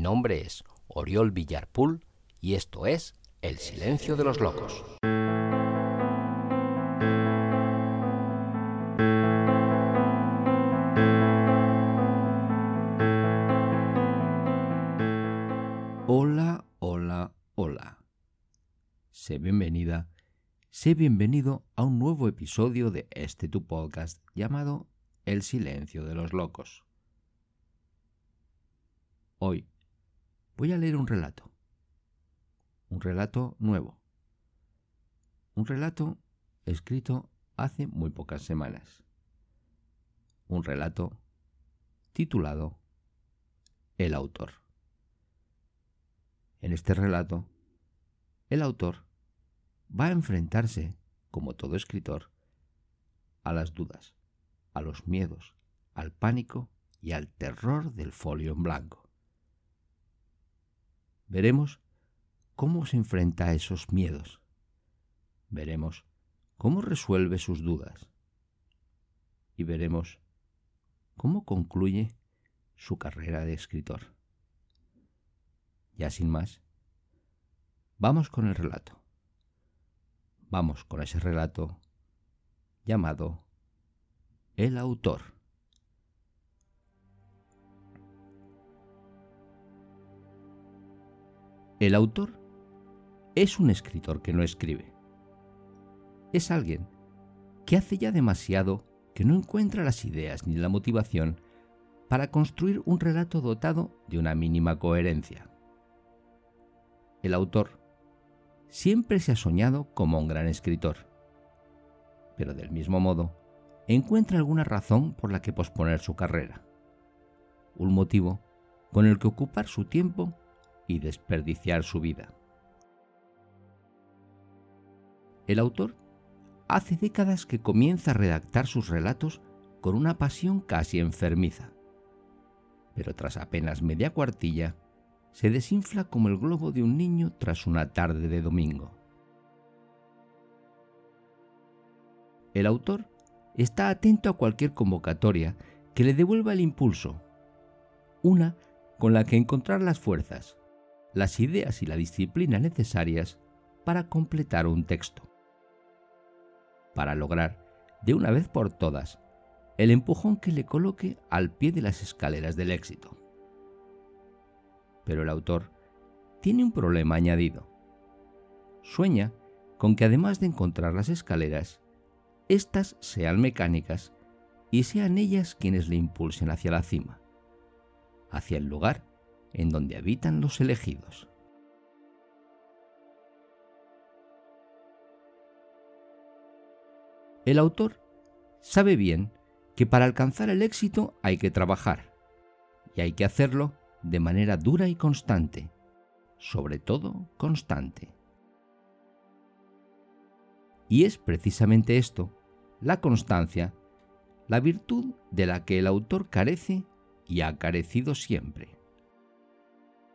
Mi nombre es Oriol Villarpool y esto es El Silencio de los Locos. Hola, hola, hola. Sé bienvenida, sé bienvenido a un nuevo episodio de este tu podcast llamado El Silencio de los Locos. Hoy voy a leer un relato. Un relato nuevo. Un relato escrito hace muy pocas semanas. Un relato titulado El autor. En este relato, el autor va a enfrentarse, como todo escritor, a las dudas, a los miedos, al pánico y al terror del folio en blanco. Veremos cómo se enfrenta a esos miedos. Veremos cómo resuelve sus dudas. Y veremos cómo concluye su carrera de escritor. Ya sin más, vamos con el relato. Vamos con ese relato llamado El autor. El autor es un escritor que no escribe. Es alguien que hace ya demasiado que no encuentra las ideas ni la motivación para construir un relato dotado de una mínima coherencia. El autor siempre se ha soñado como un gran escritor, pero del mismo modo encuentra alguna razón por la que posponer su carrera, un motivo con el que ocupar su tiempo y desperdiciar su vida. El autor hace décadas que comienza a redactar sus relatos con una pasión casi enfermiza, pero tras apenas media cuartilla, se desinfla como el globo de un niño tras una tarde de domingo. El autor está atento a cualquier convocatoria que le devuelva el impulso, una con la que encontrar las fuerzas, las ideas y la disciplina necesarias para completar un texto. Para lograr, de una vez por todas, el empujón que le coloque al pie de las escaleras del éxito. Pero el autor tiene un problema añadido. Sueña con que además de encontrar las escaleras, éstas sean mecánicas y sean ellas quienes le impulsen hacia la cima, hacia el lugar en donde habitan los elegidos. El autor sabe bien que para alcanzar el éxito hay que trabajar, y hay que hacerlo de manera dura y constante, sobre todo constante. Y es precisamente esto, la constancia, la virtud de la que el autor carece y ha carecido siempre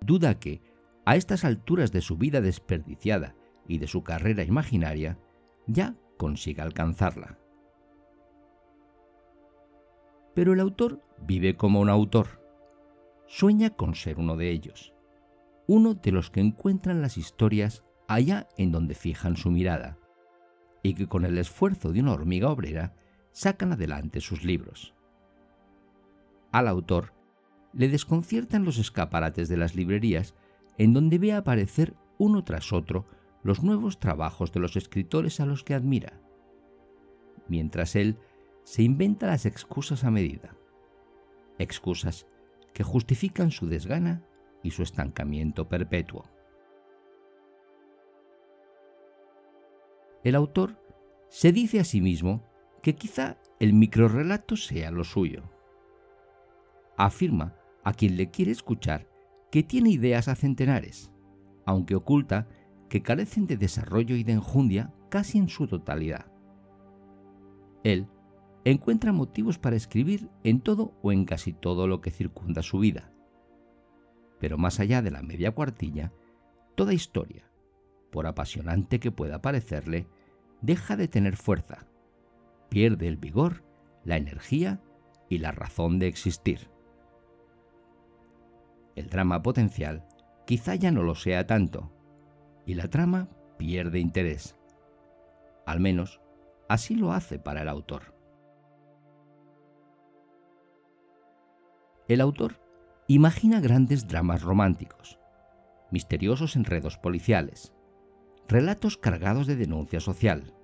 duda que, a estas alturas de su vida desperdiciada y de su carrera imaginaria, ya consiga alcanzarla. Pero el autor vive como un autor. Sueña con ser uno de ellos, uno de los que encuentran las historias allá en donde fijan su mirada, y que con el esfuerzo de una hormiga obrera sacan adelante sus libros. Al autor le desconciertan los escaparates de las librerías en donde ve aparecer uno tras otro los nuevos trabajos de los escritores a los que admira, mientras él se inventa las excusas a medida, excusas que justifican su desgana y su estancamiento perpetuo. El autor se dice a sí mismo que quizá el microrrelato sea lo suyo. Afirma a quien le quiere escuchar que tiene ideas a centenares, aunque oculta que carecen de desarrollo y de enjundia casi en su totalidad. Él encuentra motivos para escribir en todo o en casi todo lo que circunda su vida. Pero más allá de la media cuartilla, toda historia, por apasionante que pueda parecerle, deja de tener fuerza, pierde el vigor, la energía y la razón de existir. El drama potencial quizá ya no lo sea tanto, y la trama pierde interés. Al menos, así lo hace para el autor. El autor imagina grandes dramas románticos, misteriosos enredos policiales, relatos cargados de denuncia social,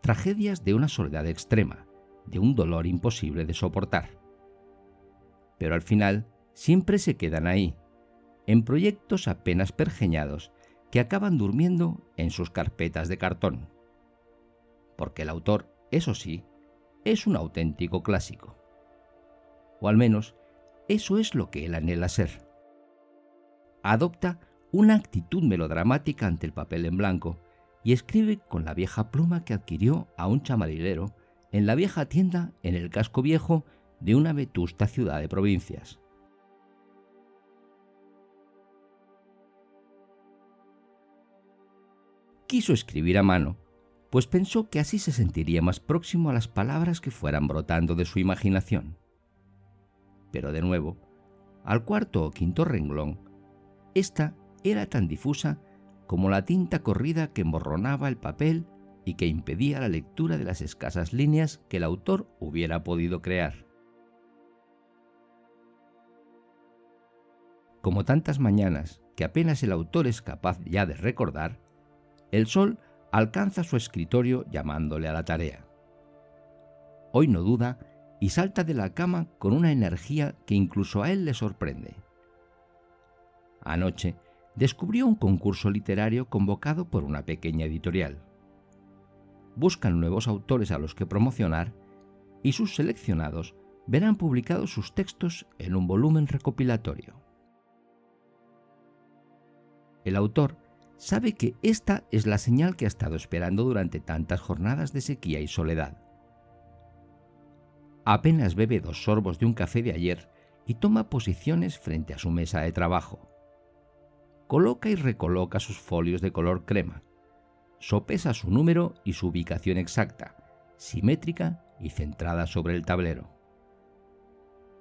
tragedias de una soledad extrema, de un dolor imposible de soportar. Pero al final siempre se quedan ahí, en proyectos apenas pergeñados que acaban durmiendo en sus carpetas de cartón. Porque el autor, eso sí, es un auténtico clásico. O al menos eso es lo que él anhela ser. Adopta una actitud melodramática ante el papel en blanco y escribe con la vieja pluma que adquirió a un chamarilero en la vieja tienda en el casco viejo de una vetusta ciudad de provincias. Quiso escribir a mano, pues pensó que así se sentiría más próximo a las palabras que fueran brotando de su imaginación pero de nuevo, al cuarto o quinto renglón, esta era tan difusa como la tinta corrida que emborronaba el papel y que impedía la lectura de las escasas líneas que el autor hubiera podido crear. Como tantas mañanas que apenas el autor es capaz ya de recordar, el sol alcanza su escritorio llamándole a la tarea. Hoy no duda y salta de la cama con una energía que incluso a él le sorprende. Anoche descubrió un concurso literario convocado por una pequeña editorial. Buscan nuevos autores a los que promocionar y sus seleccionados verán publicados sus textos en un volumen recopilatorio. El autor sabe que esta es la señal que ha estado esperando durante tantas jornadas de sequía y soledad. Apenas bebe dos sorbos de un café de ayer y toma posiciones frente a su mesa de trabajo. Coloca y recoloca sus folios de color crema. Sopesa su número y su ubicación exacta, simétrica y centrada sobre el tablero.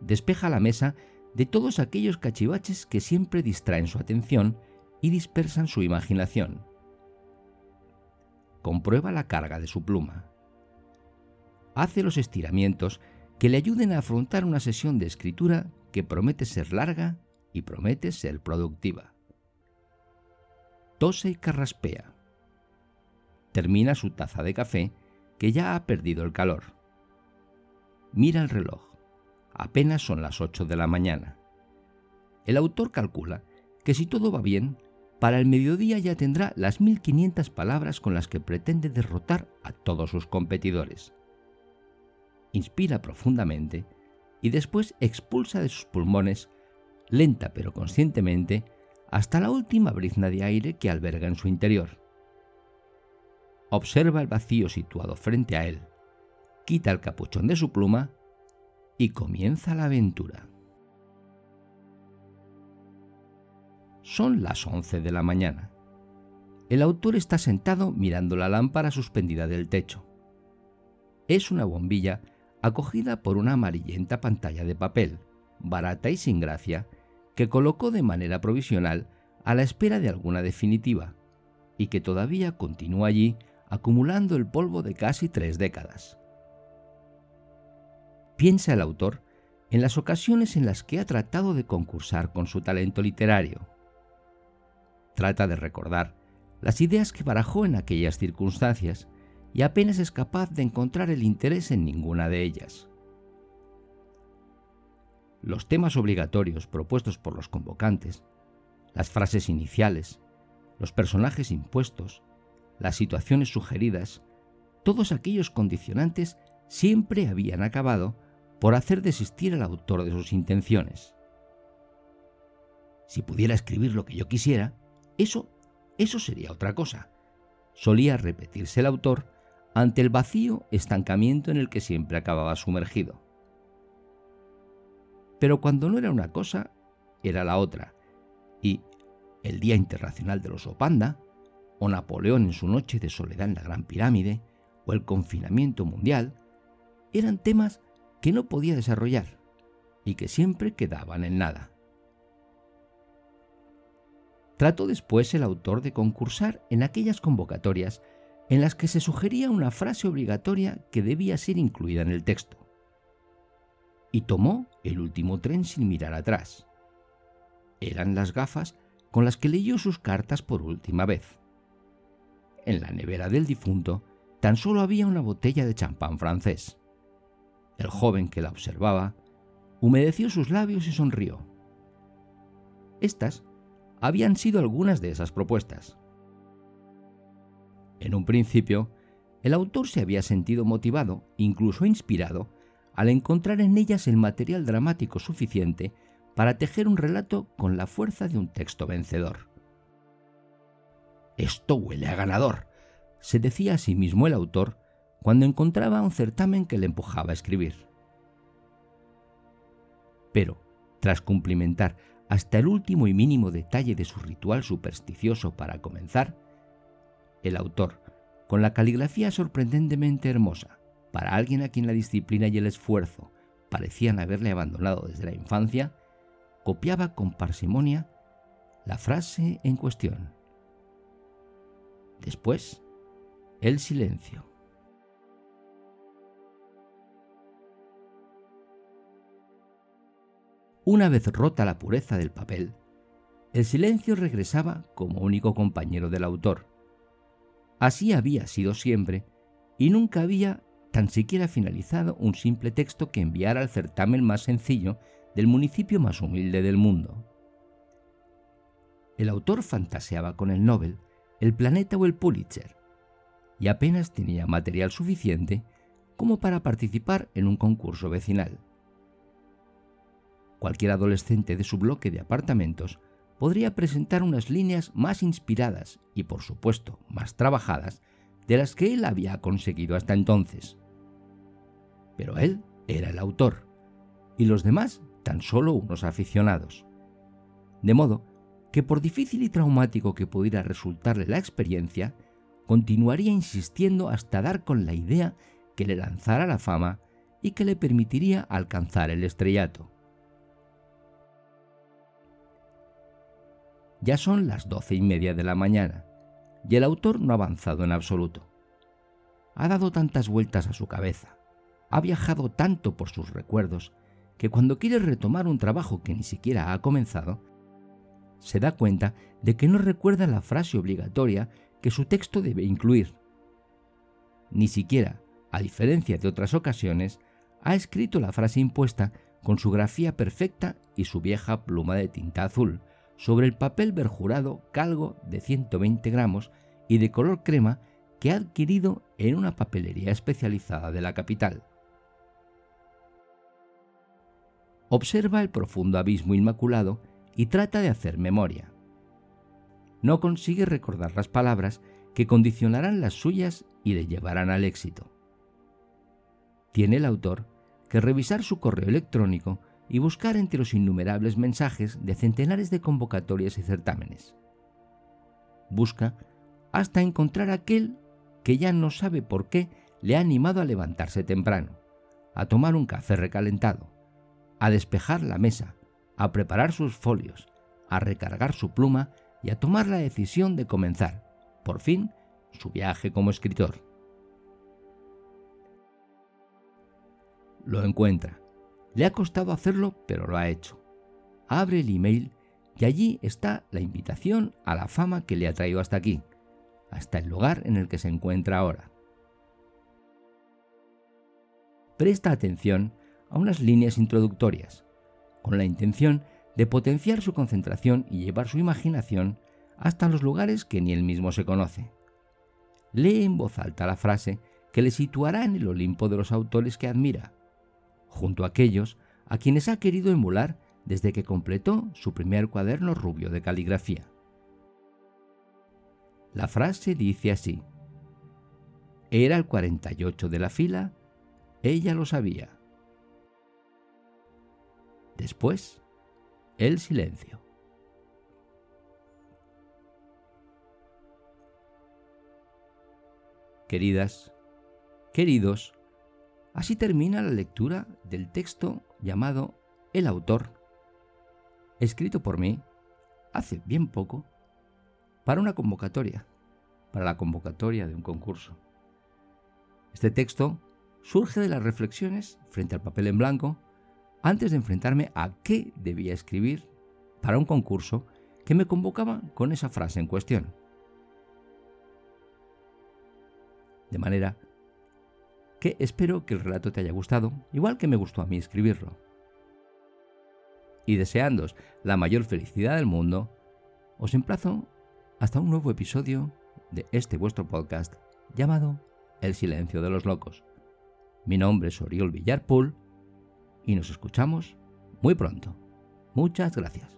Despeja la mesa de todos aquellos cachivaches que siempre distraen su atención y dispersan su imaginación. Comprueba la carga de su pluma hace los estiramientos que le ayuden a afrontar una sesión de escritura que promete ser larga y promete ser productiva. Tose y carraspea. Termina su taza de café que ya ha perdido el calor. Mira el reloj. Apenas son las 8 de la mañana. El autor calcula que si todo va bien, para el mediodía ya tendrá las 1500 palabras con las que pretende derrotar a todos sus competidores inspira profundamente y después expulsa de sus pulmones, lenta pero conscientemente, hasta la última brizna de aire que alberga en su interior. Observa el vacío situado frente a él, quita el capuchón de su pluma y comienza la aventura. Son las once de la mañana. El autor está sentado mirando la lámpara suspendida del techo. Es una bombilla acogida por una amarillenta pantalla de papel, barata y sin gracia, que colocó de manera provisional a la espera de alguna definitiva, y que todavía continúa allí acumulando el polvo de casi tres décadas. Piensa el autor en las ocasiones en las que ha tratado de concursar con su talento literario. Trata de recordar las ideas que barajó en aquellas circunstancias y apenas es capaz de encontrar el interés en ninguna de ellas. Los temas obligatorios propuestos por los convocantes, las frases iniciales, los personajes impuestos, las situaciones sugeridas, todos aquellos condicionantes siempre habían acabado por hacer desistir al autor de sus intenciones. Si pudiera escribir lo que yo quisiera, eso, eso sería otra cosa. Solía repetirse el autor ante el vacío estancamiento en el que siempre acababa sumergido. Pero cuando no era una cosa, era la otra, y el Día Internacional de los Opanda, o Napoleón en su noche de soledad en la Gran Pirámide, o el confinamiento mundial, eran temas que no podía desarrollar y que siempre quedaban en nada. Trató después el autor de concursar en aquellas convocatorias en las que se sugería una frase obligatoria que debía ser incluida en el texto. Y tomó el último tren sin mirar atrás. Eran las gafas con las que leyó sus cartas por última vez. En la nevera del difunto tan solo había una botella de champán francés. El joven que la observaba humedeció sus labios y sonrió. Estas habían sido algunas de esas propuestas. En un principio, el autor se había sentido motivado, incluso inspirado, al encontrar en ellas el material dramático suficiente para tejer un relato con la fuerza de un texto vencedor. Esto huele a ganador, se decía a sí mismo el autor cuando encontraba un certamen que le empujaba a escribir. Pero, tras cumplimentar hasta el último y mínimo detalle de su ritual supersticioso para comenzar, el autor, con la caligrafía sorprendentemente hermosa, para alguien a quien la disciplina y el esfuerzo parecían haberle abandonado desde la infancia, copiaba con parsimonia la frase en cuestión. Después, el silencio. Una vez rota la pureza del papel, el silencio regresaba como único compañero del autor. Así había sido siempre, y nunca había tan siquiera finalizado un simple texto que enviara al certamen más sencillo del municipio más humilde del mundo. El autor fantaseaba con el Nobel, el Planeta o el Pulitzer, y apenas tenía material suficiente como para participar en un concurso vecinal cualquier adolescente de su bloque de apartamentos podría presentar unas líneas más inspiradas y, por supuesto, más trabajadas de las que él había conseguido hasta entonces. Pero él era el autor, y los demás tan solo unos aficionados. De modo que por difícil y traumático que pudiera resultarle la experiencia, continuaría insistiendo hasta dar con la idea que le lanzara la fama y que le permitiría alcanzar el estrellato. Ya son las doce y media de la mañana y el autor no ha avanzado en absoluto. Ha dado tantas vueltas a su cabeza, ha viajado tanto por sus recuerdos, que cuando quiere retomar un trabajo que ni siquiera ha comenzado, se da cuenta de que no recuerda la frase obligatoria que su texto debe incluir. Ni siquiera, a diferencia de otras ocasiones, ha escrito la frase impuesta con su grafía perfecta y su vieja pluma de tinta azul, sobre el papel verjurado calgo de 120 gramos y de color crema que ha adquirido en una papelería especializada de la capital. Observa el profundo abismo inmaculado y trata de hacer memoria. No consigue recordar las palabras que condicionarán las suyas y le llevarán al éxito. Tiene el autor que revisar su correo electrónico y buscar entre los innumerables mensajes de centenares de convocatorias y certámenes. Busca hasta encontrar aquel que ya no sabe por qué le ha animado a levantarse temprano, a tomar un café recalentado, a despejar la mesa, a preparar sus folios, a recargar su pluma y a tomar la decisión de comenzar, por fin, su viaje como escritor. Lo encuentra le ha costado hacerlo, pero lo ha hecho. Abre el email y allí está la invitación a la fama que le ha traído hasta aquí, hasta el lugar en el que se encuentra ahora. Presta atención a unas líneas introductorias, con la intención de potenciar su concentración y llevar su imaginación hasta los lugares que ni él mismo se conoce. Lee en voz alta la frase que le situará en el Olimpo de los autores que admira, junto a aquellos a quienes ha querido emular desde que completó su primer cuaderno rubio de caligrafía. La frase dice así. Era el 48 de la fila, ella lo sabía. Después, el silencio. Queridas, queridos, Así termina la lectura del texto llamado El autor, escrito por mí hace bien poco para una convocatoria, para la convocatoria de un concurso. Este texto surge de las reflexiones frente al papel en blanco antes de enfrentarme a qué debía escribir para un concurso que me convocaba con esa frase en cuestión. De manera que espero que el relato te haya gustado, igual que me gustó a mí escribirlo. Y deseándos la mayor felicidad del mundo, os emplazo hasta un nuevo episodio de este vuestro podcast llamado El silencio de los locos. Mi nombre es Oriol Villarpool y nos escuchamos muy pronto. Muchas gracias.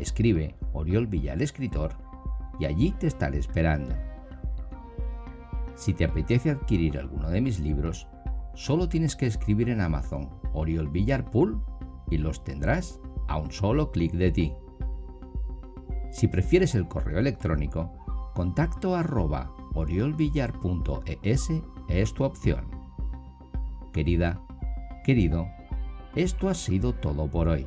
Escribe Oriol Villar Escritor y allí te estaré esperando. Si te apetece adquirir alguno de mis libros, solo tienes que escribir en Amazon Oriol Villar Pool y los tendrás a un solo clic de ti. Si prefieres el correo electrónico, contacto arroba oriolvillar.es es tu opción. Querida, querido, esto ha sido todo por hoy.